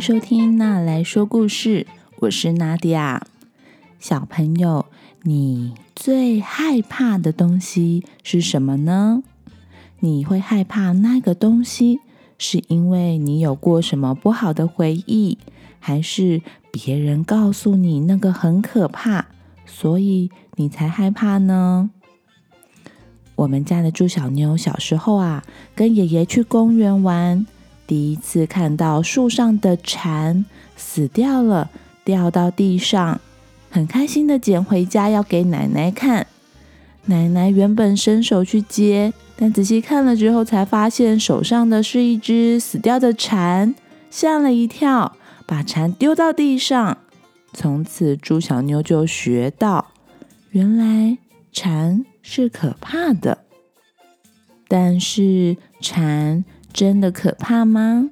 收听《那来说故事》，我是娜迪亚。小朋友，你最害怕的东西是什么呢？你会害怕那个东西，是因为你有过什么不好的回忆，还是别人告诉你那个很可怕，所以你才害怕呢？我们家的猪小妞小时候啊，跟爷爷去公园玩。第一次看到树上的蝉死掉了，掉到地上，很开心的捡回家要给奶奶看。奶奶原本伸手去接，但仔细看了之后，才发现手上的是一只死掉的蝉，吓了一跳，把蝉丢到地上。从此，猪小妞就学到，原来蝉是可怕的，但是蝉。真的可怕吗？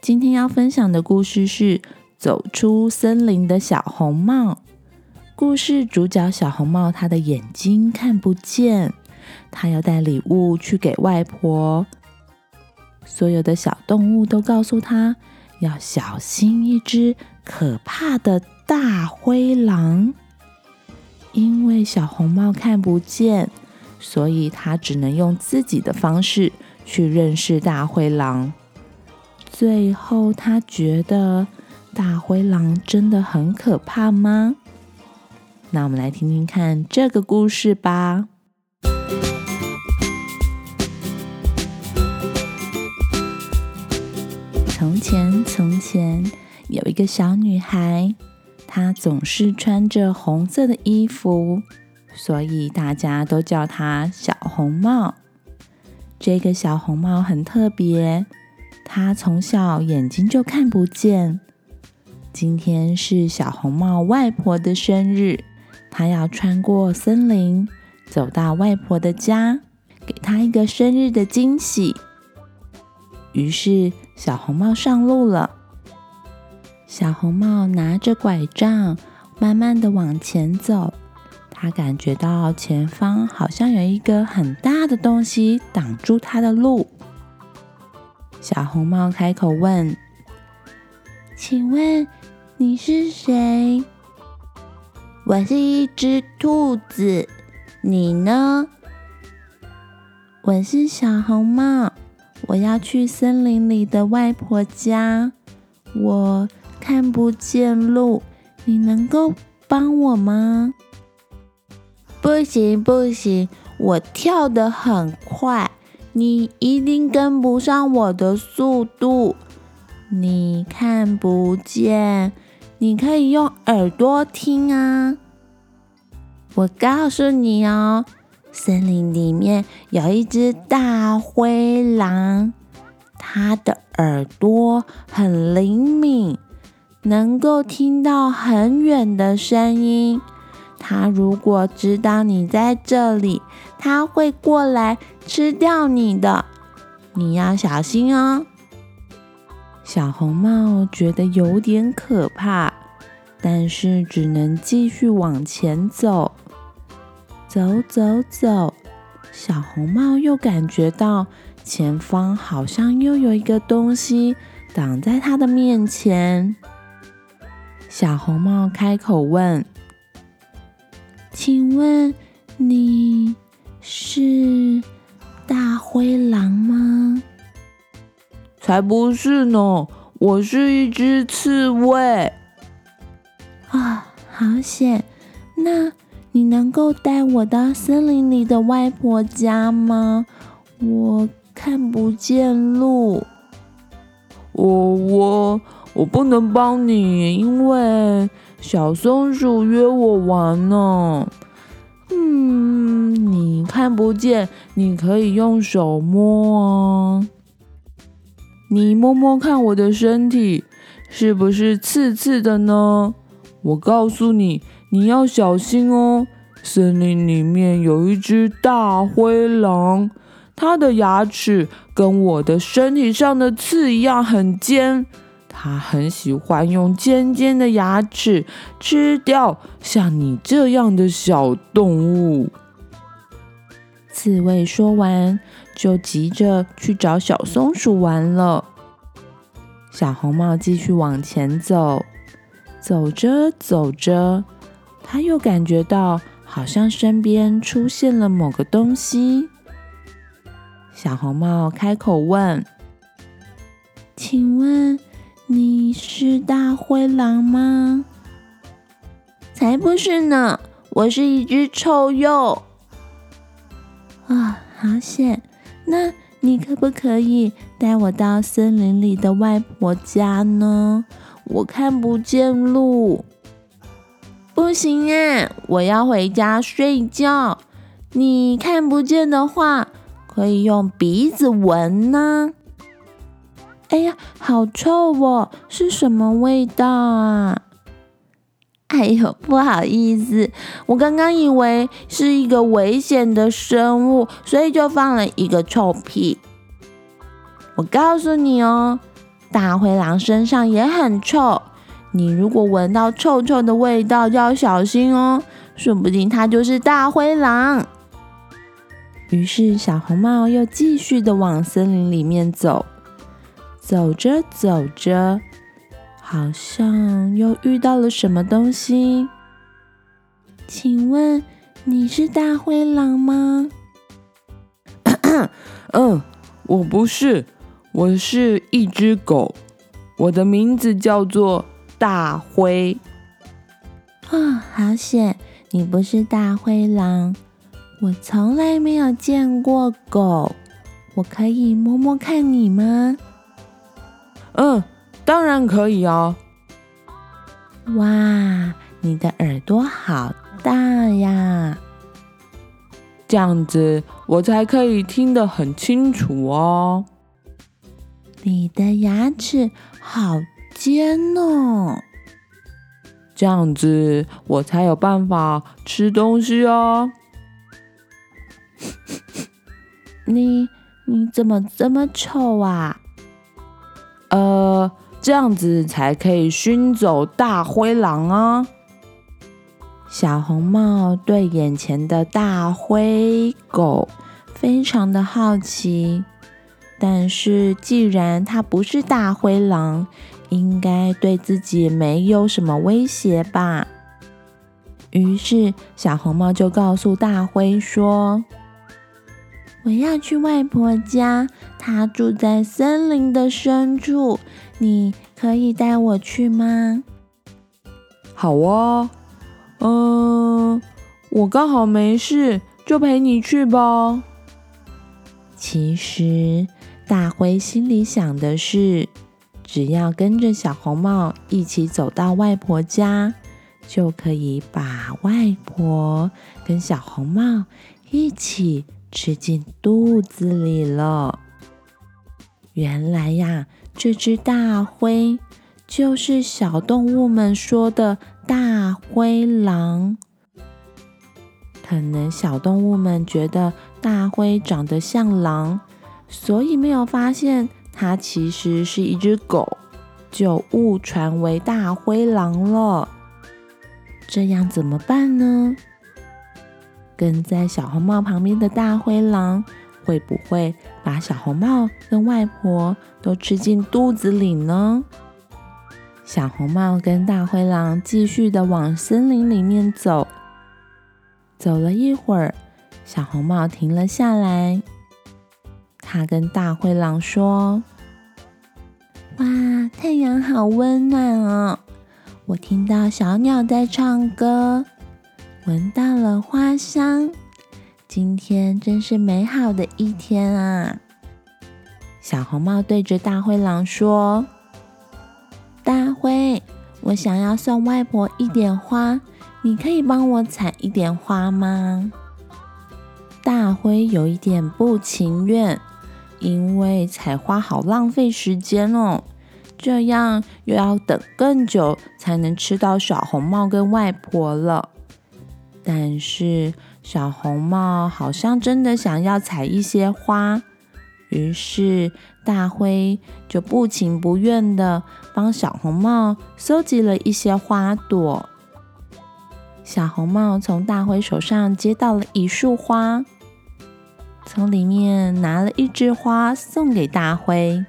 今天要分享的故事是《走出森林的小红帽》。故事主角小红帽，他的眼睛看不见，他要带礼物去给外婆。所有的小动物都告诉他要小心一只可怕的大灰狼，因为小红帽看不见，所以他只能用自己的方式。去认识大灰狼，最后他觉得大灰狼真的很可怕吗？那我们来听听看这个故事吧。从前，从前有一个小女孩，她总是穿着红色的衣服，所以大家都叫她小红帽。这个小红帽很特别，它从小眼睛就看不见。今天是小红帽外婆的生日，她要穿过森林，走到外婆的家，给她一个生日的惊喜。于是小红帽上路了。小红帽拿着拐杖，慢慢的往前走。他感觉到前方好像有一个很大的东西挡住他的路。小红帽开口问：“请问你是谁？”“我是一只兔子，你呢？”“我是小红帽，我要去森林里的外婆家，我看不见路，你能够帮我吗？”不行不行，我跳得很快，你一定跟不上我的速度。你看不见，你可以用耳朵听啊。我告诉你哦，森林里面有一只大灰狼，它的耳朵很灵敏，能够听到很远的声音。他如果知道你在这里，他会过来吃掉你的，你要小心哦。小红帽觉得有点可怕，但是只能继续往前走。走走走，小红帽又感觉到前方好像又有一个东西挡在他的面前。小红帽开口问。请问你是大灰狼吗？才不是呢，我是一只刺猬。啊，好险！那你能够带我到森林里的外婆家吗？我看不见路。我我我不能帮你，因为。小松鼠约我玩呢。嗯，你看不见，你可以用手摸啊。你摸摸看我的身体，是不是刺刺的呢？我告诉你，你要小心哦。森林里面有一只大灰狼，它的牙齿跟我的身体上的刺一样很尖。他很喜欢用尖尖的牙齿吃掉像你这样的小动物。刺猬说完，就急着去找小松鼠玩了。小红帽继续往前走，走着走着，他又感觉到好像身边出现了某个东西。小红帽开口问：“请问你是大灰狼吗？”“才不是呢，我是一只臭鼬。”“啊，好险！那……”你可不可以带我到森林里的外婆家呢？我看不见路。不行啊，我要回家睡觉。你看不见的话，可以用鼻子闻呢。哎呀，好臭哦！是什么味道啊？哎呦，不好意思，我刚刚以为是一个危险的生物，所以就放了一个臭屁。我告诉你哦，大灰狼身上也很臭，你如果闻到臭臭的味道，就要小心哦，说不定它就是大灰狼。于是小红帽又继续的往森林里面走，走着走着。好像又遇到了什么东西？请问你是大灰狼吗？嗯，我不是，我是一只狗，我的名字叫做大灰。啊，好险，你不是大灰狼。我从来没有见过狗，我可以摸摸看你吗？嗯。当然可以哦！哇，你的耳朵好大呀！这样子我才可以听得很清楚哦。你的牙齿好尖哦！这样子我才有办法吃东西哦。你你怎么这么臭啊？呃。这样子才可以熏走大灰狼啊！小红帽对眼前的大灰狗非常的好奇，但是既然它不是大灰狼，应该对自己没有什么威胁吧？于是小红帽就告诉大灰说：“我要去外婆家，她住在森林的深处。”你可以带我去吗？好啊，嗯，我刚好没事，就陪你去吧。其实大灰心里想的是，只要跟着小红帽一起走到外婆家，就可以把外婆跟小红帽一起吃进肚子里了。原来呀。这只大灰就是小动物们说的大灰狼。可能小动物们觉得大灰长得像狼，所以没有发现它其实是一只狗，就误传为大灰狼了。这样怎么办呢？跟在小红帽旁边的大灰狼。会不会把小红帽跟外婆都吃进肚子里呢？小红帽跟大灰狼继续的往森林里面走。走了一会儿，小红帽停了下来。他跟大灰狼说：“哇，太阳好温暖哦！我听到小鸟在唱歌，闻到了花香。”今天真是美好的一天啊！小红帽对着大灰狼说：“大灰，我想要送外婆一点花，你可以帮我采一点花吗？”大灰有一点不情愿，因为采花好浪费时间哦，这样又要等更久才能吃到小红帽跟外婆了。但是。小红帽好像真的想要采一些花，于是大灰就不情不愿的帮小红帽搜集了一些花朵。小红帽从大灰手上接到了一束花，从里面拿了一枝花送给大灰。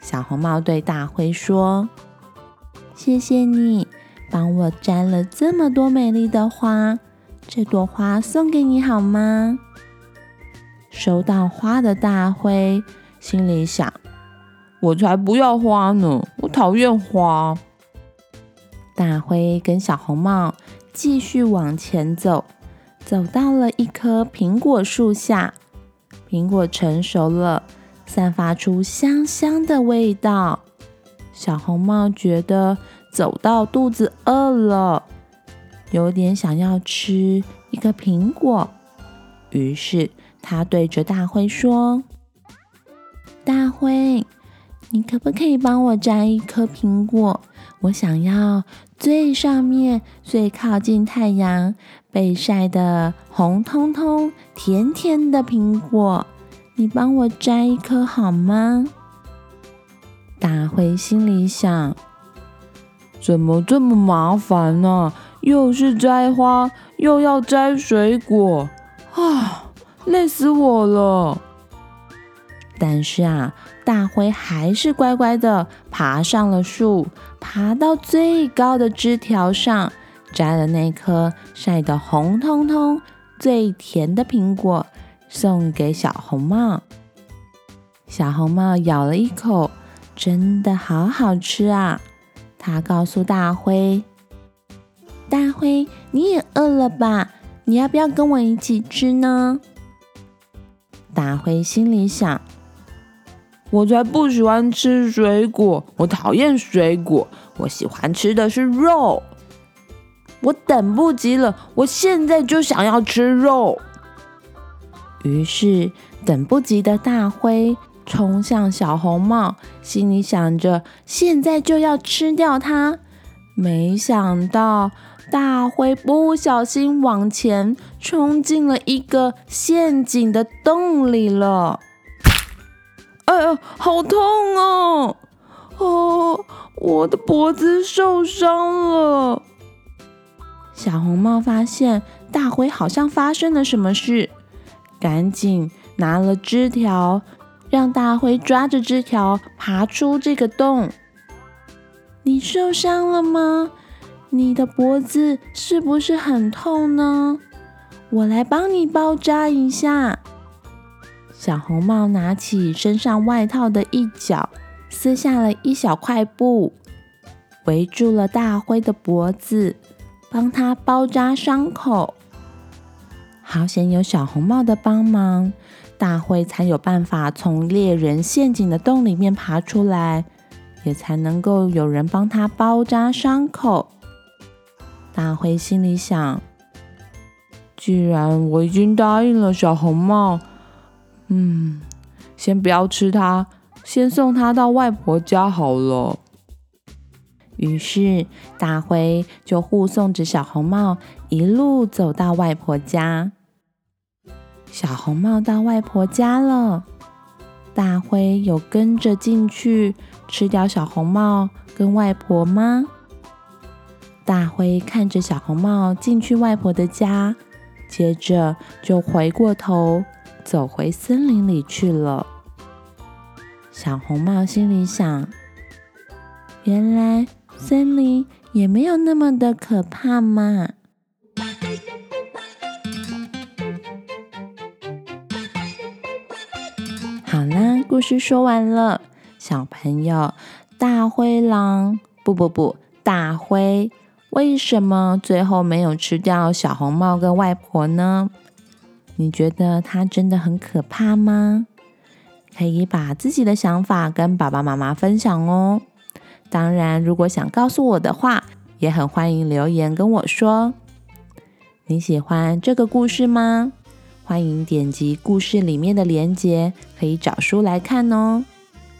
小红帽对大灰说：“谢谢你帮我摘了这么多美丽的花，这朵花送给你好吗？”收到花的大灰心里想：“我才不要花呢，我讨厌花。”大灰跟小红帽继续往前走，走到了一棵苹果树下，苹果成熟了。散发出香香的味道，小红帽觉得走到肚子饿了，有点想要吃一个苹果。于是他对着大灰说：“大灰，你可不可以帮我摘一颗苹果？我想要最上面、最靠近太阳、被晒得红彤彤、甜甜的苹果。”你帮我摘一颗好吗？大灰心里想：怎么这么麻烦呢？又是摘花，又要摘水果，啊，累死我了！但是啊，大灰还是乖乖的爬上了树，爬到最高的枝条上，摘了那颗晒得红彤彤、最甜的苹果。送给小红帽，小红帽咬了一口，真的好好吃啊！他告诉大灰：“大灰，你也饿了吧？你要不要跟我一起吃呢？”大灰心里想：“我才不喜欢吃水果，我讨厌水果，我喜欢吃的是肉。我等不及了，我现在就想要吃肉。”于是，等不及的大灰冲向小红帽，心里想着现在就要吃掉它。没想到，大灰不小心往前冲进了一个陷阱的洞里了。哎呀，好痛哦！哦，我的脖子受伤了。小红帽发现大灰好像发生了什么事。赶紧拿了枝条，让大灰抓着枝条爬出这个洞。你受伤了吗？你的脖子是不是很痛呢？我来帮你包扎一下。小红帽拿起身上外套的一角，撕下了一小块布，围住了大灰的脖子，帮他包扎伤口。好险有小红帽的帮忙，大灰才有办法从猎人陷阱的洞里面爬出来，也才能够有人帮他包扎伤口。大灰心里想：既然我已经答应了小红帽，嗯，先不要吃它，先送它到外婆家好了。于是大灰就护送着小红帽一路走到外婆家。小红帽到外婆家了，大灰有跟着进去吃掉小红帽跟外婆吗？大灰看着小红帽进去外婆的家，接着就回过头走回森林里去了。小红帽心里想：原来森林也没有那么的可怕嘛。故事说完了。小朋友，大灰狼不不不，大灰为什么最后没有吃掉小红帽跟外婆呢？你觉得它真的很可怕吗？可以把自己的想法跟爸爸妈妈分享哦。当然，如果想告诉我的话，也很欢迎留言跟我说。你喜欢这个故事吗？欢迎点击故事里面的链接，可以找书来看哦。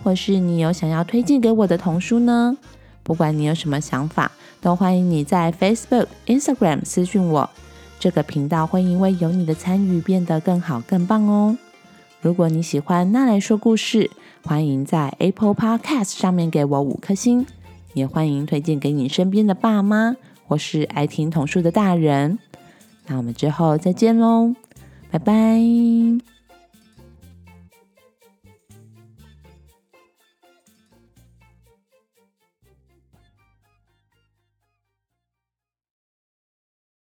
或是你有想要推荐给我的童书呢？不管你有什么想法，都欢迎你在 Facebook、Instagram 私讯我。这个频道会因为有你的参与变得更好、更棒哦。如果你喜欢那来说故事，欢迎在 Apple Podcast 上面给我五颗星，也欢迎推荐给你身边的爸妈或是爱听童书的大人。那我们之后再见喽。拜拜。